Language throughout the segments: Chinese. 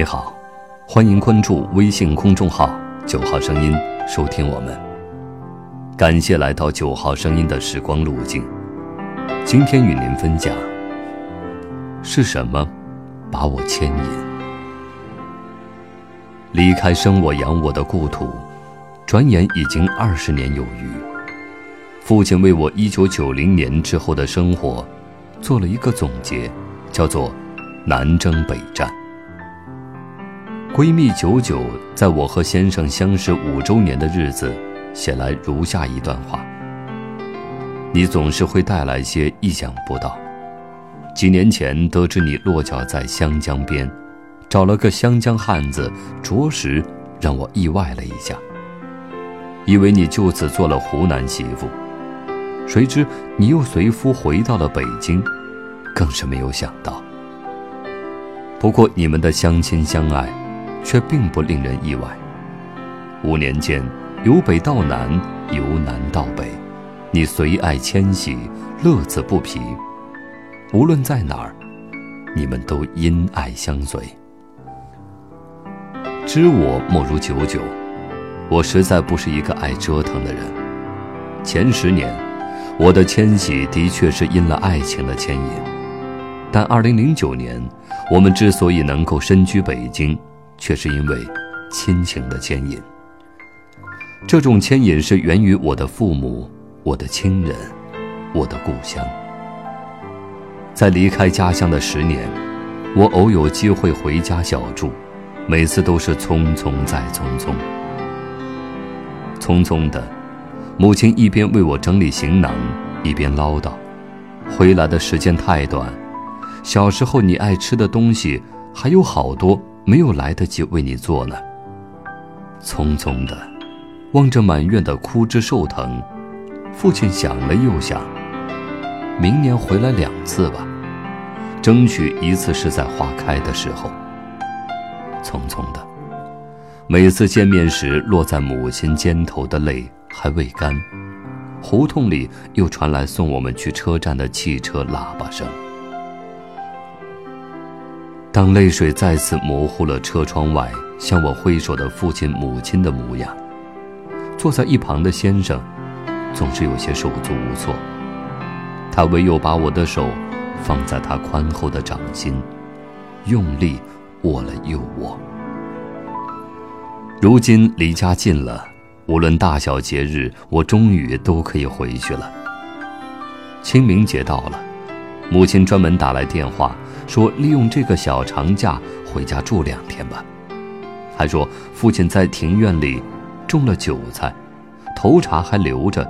你好，欢迎关注微信公众号“九号声音”，收听我们。感谢来到九号声音的时光路径。今天与您分享：是什么把我牵引？离开生我养我的故土，转眼已经二十年有余。父亲为我一九九零年之后的生活做了一个总结，叫做“南征北战”。闺蜜九九在我和先生相识五周年的日子，写来如下一段话：你总是会带来些意想不到。几年前得知你落脚在湘江边，找了个湘江汉子，着实让我意外了一下。以为你就此做了湖南媳妇，谁知你又随夫回到了北京，更是没有想到。不过你们的相亲相爱。却并不令人意外。五年间，由北到南，由南到北，你随爱迁徙，乐此不疲。无论在哪儿，你们都因爱相随。知我莫如九九，我实在不是一个爱折腾的人。前十年，我的迁徙的确是因了爱情的牵引，但二零零九年，我们之所以能够身居北京。却是因为亲情的牵引。这种牵引是源于我的父母、我的亲人、我的故乡。在离开家乡的十年，我偶有机会回家小住，每次都是匆匆再匆匆。匆匆的，母亲一边为我整理行囊，一边唠叨：“回来的时间太短，小时候你爱吃的东西还有好多。”没有来得及为你做呢。匆匆的，望着满院的枯枝瘦藤，父亲想了又想。明年回来两次吧，争取一次是在花开的时候。匆匆的，每次见面时落在母亲肩头的泪还未干，胡同里又传来送我们去车站的汽车喇叭声。当泪水再次模糊了车窗外向我挥手的父亲、母亲的模样，坐在一旁的先生总是有些手足无措。他唯有把我的手放在他宽厚的掌心，用力握了又握。如今离家近了，无论大小节日，我终于都可以回去了。清明节到了，母亲专门打来电话。说利用这个小长假回家住两天吧，还说父亲在庭院里种了韭菜，头茬还留着，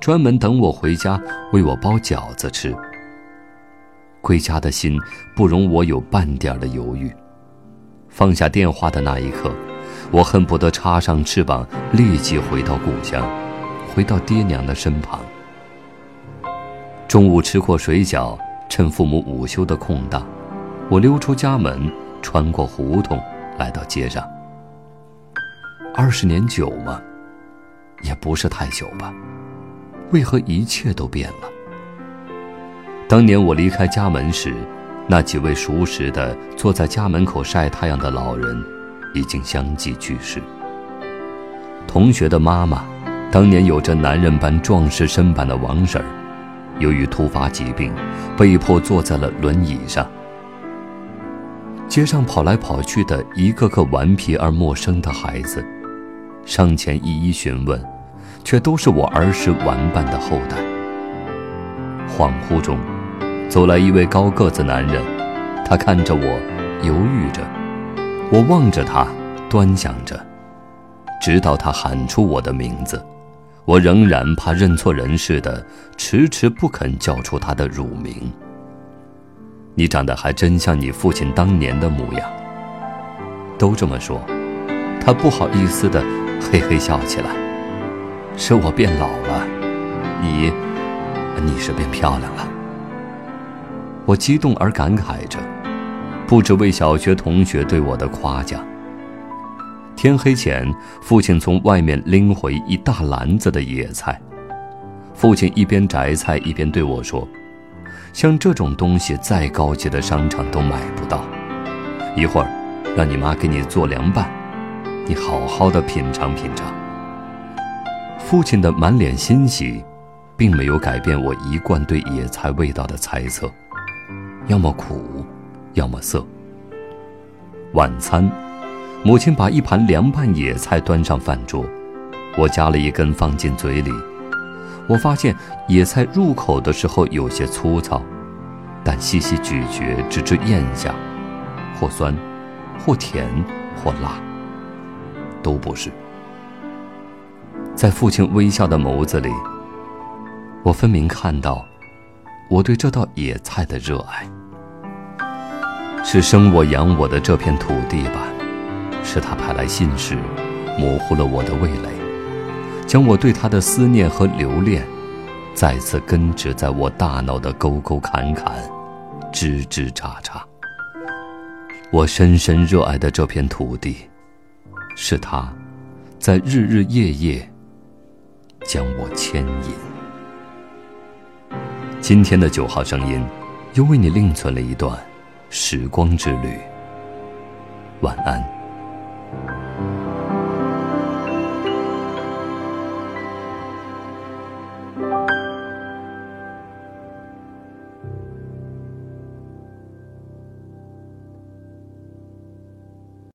专门等我回家为我包饺子吃。归家的心不容我有半点的犹豫，放下电话的那一刻，我恨不得插上翅膀立即回到故乡，回到爹娘的身旁。中午吃过水饺，趁父母午休的空档。我溜出家门，穿过胡同，来到街上。二十年久吗？也不是太久吧。为何一切都变了？当年我离开家门时，那几位熟识的坐在家门口晒太阳的老人，已经相继去世。同学的妈妈，当年有着男人般壮实身板的王婶儿，由于突发疾病，被迫坐在了轮椅上。街上跑来跑去的一个个顽皮而陌生的孩子，上前一一询问，却都是我儿时玩伴的后代。恍惚中，走来一位高个子男人，他看着我，犹豫着，我望着他，端详着，直到他喊出我的名字，我仍然怕认错人似的，迟迟不肯叫出他的乳名。你长得还真像你父亲当年的模样。都这么说，他不好意思的嘿嘿笑起来。是我变老了，你，你是变漂亮了。我激动而感慨着，不止为小学同学对我的夸奖。天黑前，父亲从外面拎回一大篮子的野菜。父亲一边摘菜一边对我说。像这种东西，再高级的商场都买不到。一会儿，让你妈给你做凉拌，你好好的品尝品尝。父亲的满脸欣喜，并没有改变我一贯对野菜味道的猜测，要么苦，要么涩。晚餐，母亲把一盘凉拌野菜端上饭桌，我夹了一根放进嘴里。我发现野菜入口的时候有些粗糙，但细细咀嚼，直至咽下，或酸，或甜，或辣，都不是。在父亲微笑的眸子里，我分明看到我对这道野菜的热爱。是生我养我的这片土地吧？是他派来信使，模糊了我的味蕾。将我对他的思念和留恋，再次根植在我大脑的沟沟坎坎、枝枝杈杈。我深深热爱的这片土地，是他，在日日夜夜将我牵引。今天的九号声音，又为你另存了一段时光之旅。晚安。